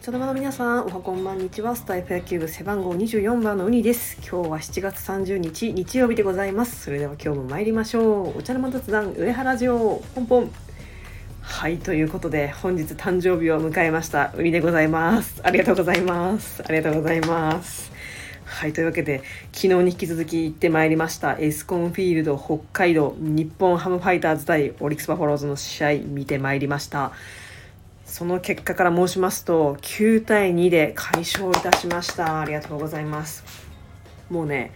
そのまの皆さんおはこんばんにちは。スタイプ野球部背番号24番のウニです。今日は7月30日日曜日でございます。それでは今日も参りましょう。お茶の間雑談上原城ポンポン。はいということで本日誕生日を迎えましたウニでございます。ありがとうございます。ありがとうございます。はいというわけで昨日に引き続き行ってまいりましたエスコンフィールド北海道日本ハムファイターズ対オリックス・バファローズの試合見てまいりました。その結果から申しますと9対2で快勝いたしました。ありがとうございます。もうね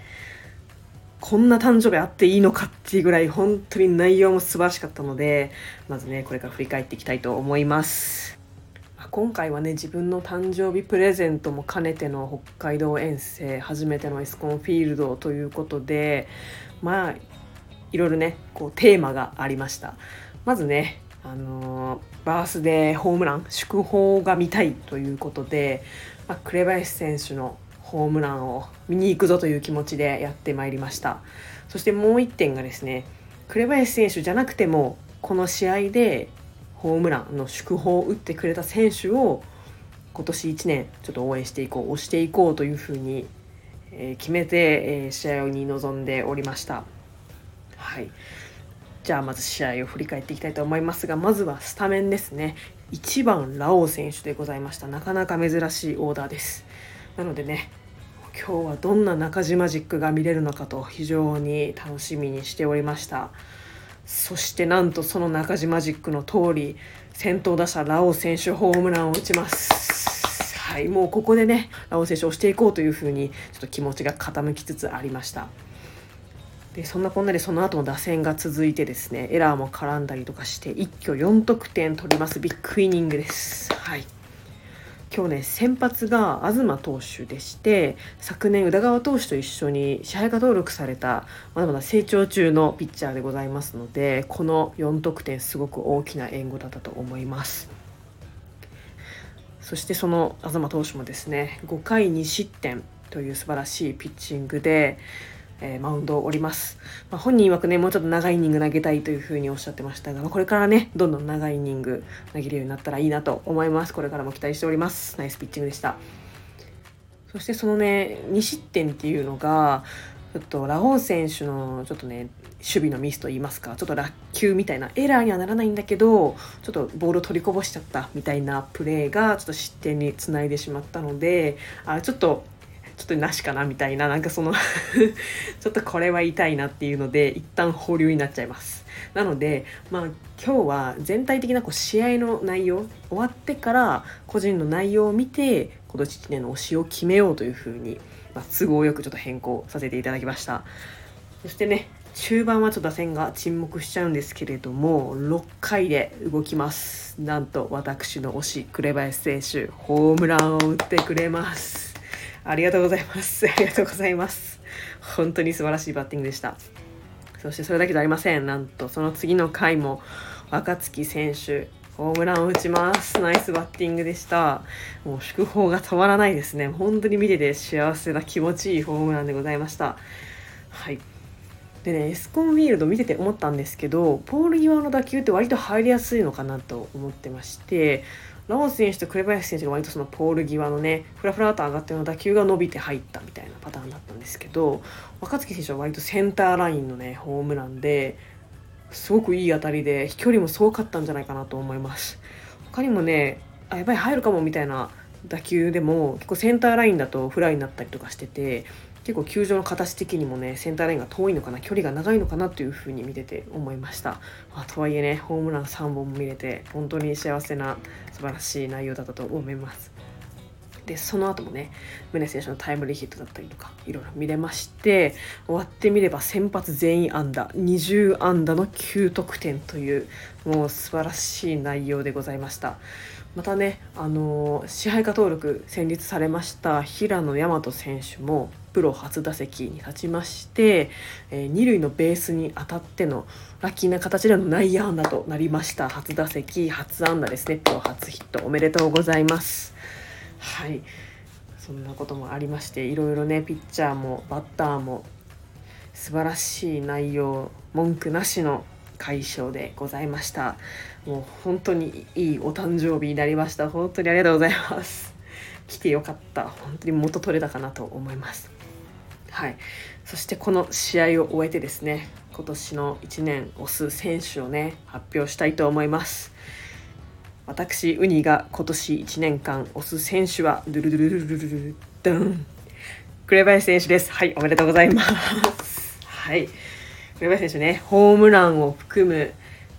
こんな誕生日あっていいのかっていうぐらい本当に内容も素晴らしかったのでまずねこれから振り返っていきたいと思います。今回はね自分の誕生日プレゼントも兼ねての北海道遠征初めてのエスコンフィールドということでまあいろいろねこうテーマがありました。まずねあのバースデーホームラン祝砲が見たいということで、まあ、紅林選手のホームランを見に行くぞという気持ちでやってまいりました。そしてもう1点がですね紅林選手じゃなくてもこの試合でホームランの祝砲を打ってくれた選手を今年1年ちょっと応援していこう押していこうというふうに、え決めて、え試合に臨んでおりました。はい。じゃあまず試合を振り返っていきたいと思いますがまずはスタメンですね。1番ラオウ選手でございました。なかなか珍しいオーダーです。なのでね今日はどんな中島ジックが見れるのかと非常に楽しみにしておりました。そしてなんとその中島ジックの通り先頭打者ラオウ選手ホームランを打ちます。はいもうここでねラオ選手を押していこうというふうにちょっと気持ちが傾きつつありました。でそんなこんなでその後も打線が続いてですねエラーも絡んだりとかして一挙4得点取ります。ビッグイニングです。はい。今日ね先発が東投手でして昨年宇田川投手と一緒に支配下登録されたまだまだ成長中のピッチャーでございますのでこの4得点すごく大きな援護だったと思います。そしてその東投手もですね5回2失点という素晴らしいピッチングでえー、マウンドを降ります、まあ、本人曰くねもうちょっと長いイニング投げたいというふうにおっしゃってましたが、まあ、これからねどんどん長いイニング投げるようになったらいいなと思います。これからも期待しております。ナイスピッチングでした。そしてそのね2失点っていうのがちょっとラオウ選手のちょっとね守備のミスと言いますかちょっと落球みたいなエラーにはならないんだけどちょっとボールを取りこぼしちゃったみたいなプレーがちょっと失点につないでしまったのであちょっとちょっとなしかなみたいななんかその ちょっとこれは痛いなっていうので一旦保留になっちゃいます。なのでまあ今日は全体的なこう試合の内容終わってから個人の内容を見て今年1年の推しを決めようというふうに、まあ、都合よくちょっと変更させていただきました。そしてね中盤はちょっと打線が沈黙しちゃうんですけれども6回で動きます。なんと私の推し紅林選手ホームランを打ってくれます。ありがとうございます。ありがとうございます。本当に素晴らしいバッティングでした。そしてそれだけじゃありません。なんとその次の回も若月選手、ホームランを打ちます。ナイスバッティングでした。もう祝砲が止まらないですね。本当に見てて幸せな気持ちいいホームランでございました。はい。でね、エスコンフィールド見てて思ったんですけど、ポール際の打球って割と入りやすいのかなと思ってまして、ラオス選手と紅林選手が割とそのポール際のねフラフラと上がったような打球が伸びて入ったみたいなパターンだったんですけど若月選手は割とセンターラインのねホームランですごくいい当たりで飛距離もすごかったんじゃないかなと思います。他にもねあやっぱり入るかもみたいな打球でも結構センターラインだとフライになったりとかしてて結構球場の形的にもねセンターラインが遠いのかな距離が長いのかなというふうに見てて思いました、まあ、とはいえねホームラン3本も見れて本当に幸せな素晴らしい内容だったと思います。でその後もね宗選手のタイムリーヒットだったりとかいろいろ見れまして終わってみれば先発全員安打20安打の9得点というもう素晴らしい内容でございました。またね、あの支配下登録戦慄されました平野大和選手もプロ初打席に立ちまして、えー、二塁のベースに当たってのラッキーな形での内野安打となりました。初打席初安打ですね。プロ初ヒットおめでとうございます。はい。そんなこともありましていろいろねピッチャーもバッターも素晴らしい内容文句なしの快勝でございました。もう本当にいいお誕生日になりました。本当にありがとうございます。来てよかった。本当に元取れたかなと思います。はい。そしてこの試合を終えてですね今年の1年推す選手をね発表したいと思います。私ウニが今年1年間推す選手はドゥルドゥルルルルルルドン紅林選手ですはいおめでとうございますはい紅林選手ねホームランを含む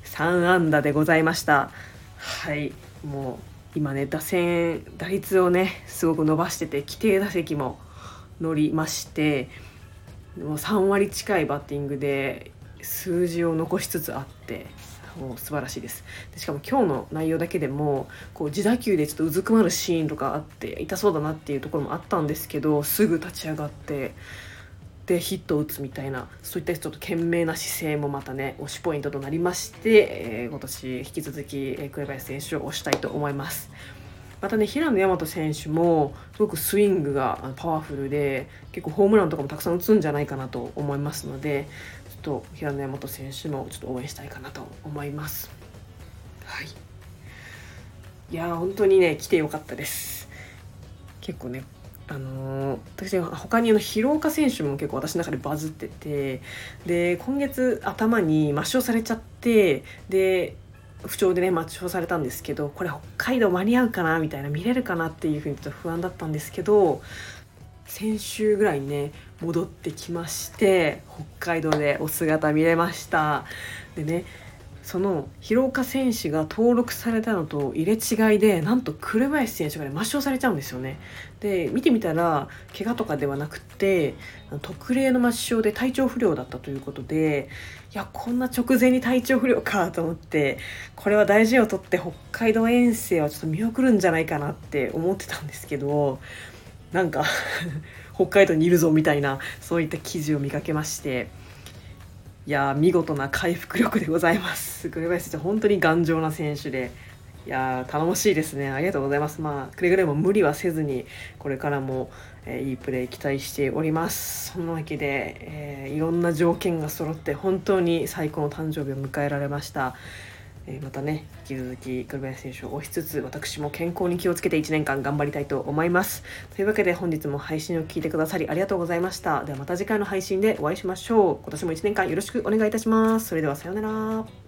3安打でございましたはいもう今ね打線打率をねすごく伸ばしてて規定打席も乗りましてもう3割近いバッティングで数字を残しつつあってもう素晴らしいですでしかも今日の内容だけでもこう自打球でちょっとうずくまるシーンとかあって痛そうだなっていうところもあったんですけどすぐ立ち上がってでヒットを打つみたいなそういったちょっと懸命な姿勢もまたね推しポイントとなりまして、えー、今年引き続き、紅林選手を推したいと思います。またね平野大和選手もすごくスイングがパワフルで結構ホームランとかもたくさん打つんじゃないかなと思いますのでちょっと平野大和選手もちょっと応援したいかなと思います。はいいや本当にね来てよかったです結構ねあの私他にあの広岡選手も結構私の中でバズっててで今月頭に抹消されちゃってで不調でね抹消されたんですけどこれ北海道間に合うかなみたいな見れるかなっていうふうにちょっと不安だったんですけど先週ぐらいにね戻ってきまして北海道でお姿見れました。でねその広岡選手が登録されたのと入れ違いでなんと紅林選手がね抹消されちゃうんですよね。で見てみたら怪我とかではなくて特例の抹消で体調不良だったということでいやこんな直前に体調不良かと思ってこれは大事を取って北海道遠征はちょっと見送るんじゃないかなって思ってたんですけどなんか 北海道にいるぞみたいなそういった記事を見かけまして。いや見事な回復力でございます。紅林選手本当に頑丈な選手で。いや頼もしいですね。ありがとうございます。まあくれぐれも無理はせずにこれからも、えー、いいプレー期待しております。そんなわけで、えー、いろんな条件が揃って本当に最高の誕生日を迎えられました。えまたね引き続き栗林選手を推しつつ私も健康に気をつけて1年間頑張りたいと思います。というわけで本日も配信を聞いてくださりありがとうございました。ではまた次回の配信でお会いしましょう。今年も1年間よろしくお願いいたします。それではさようなら。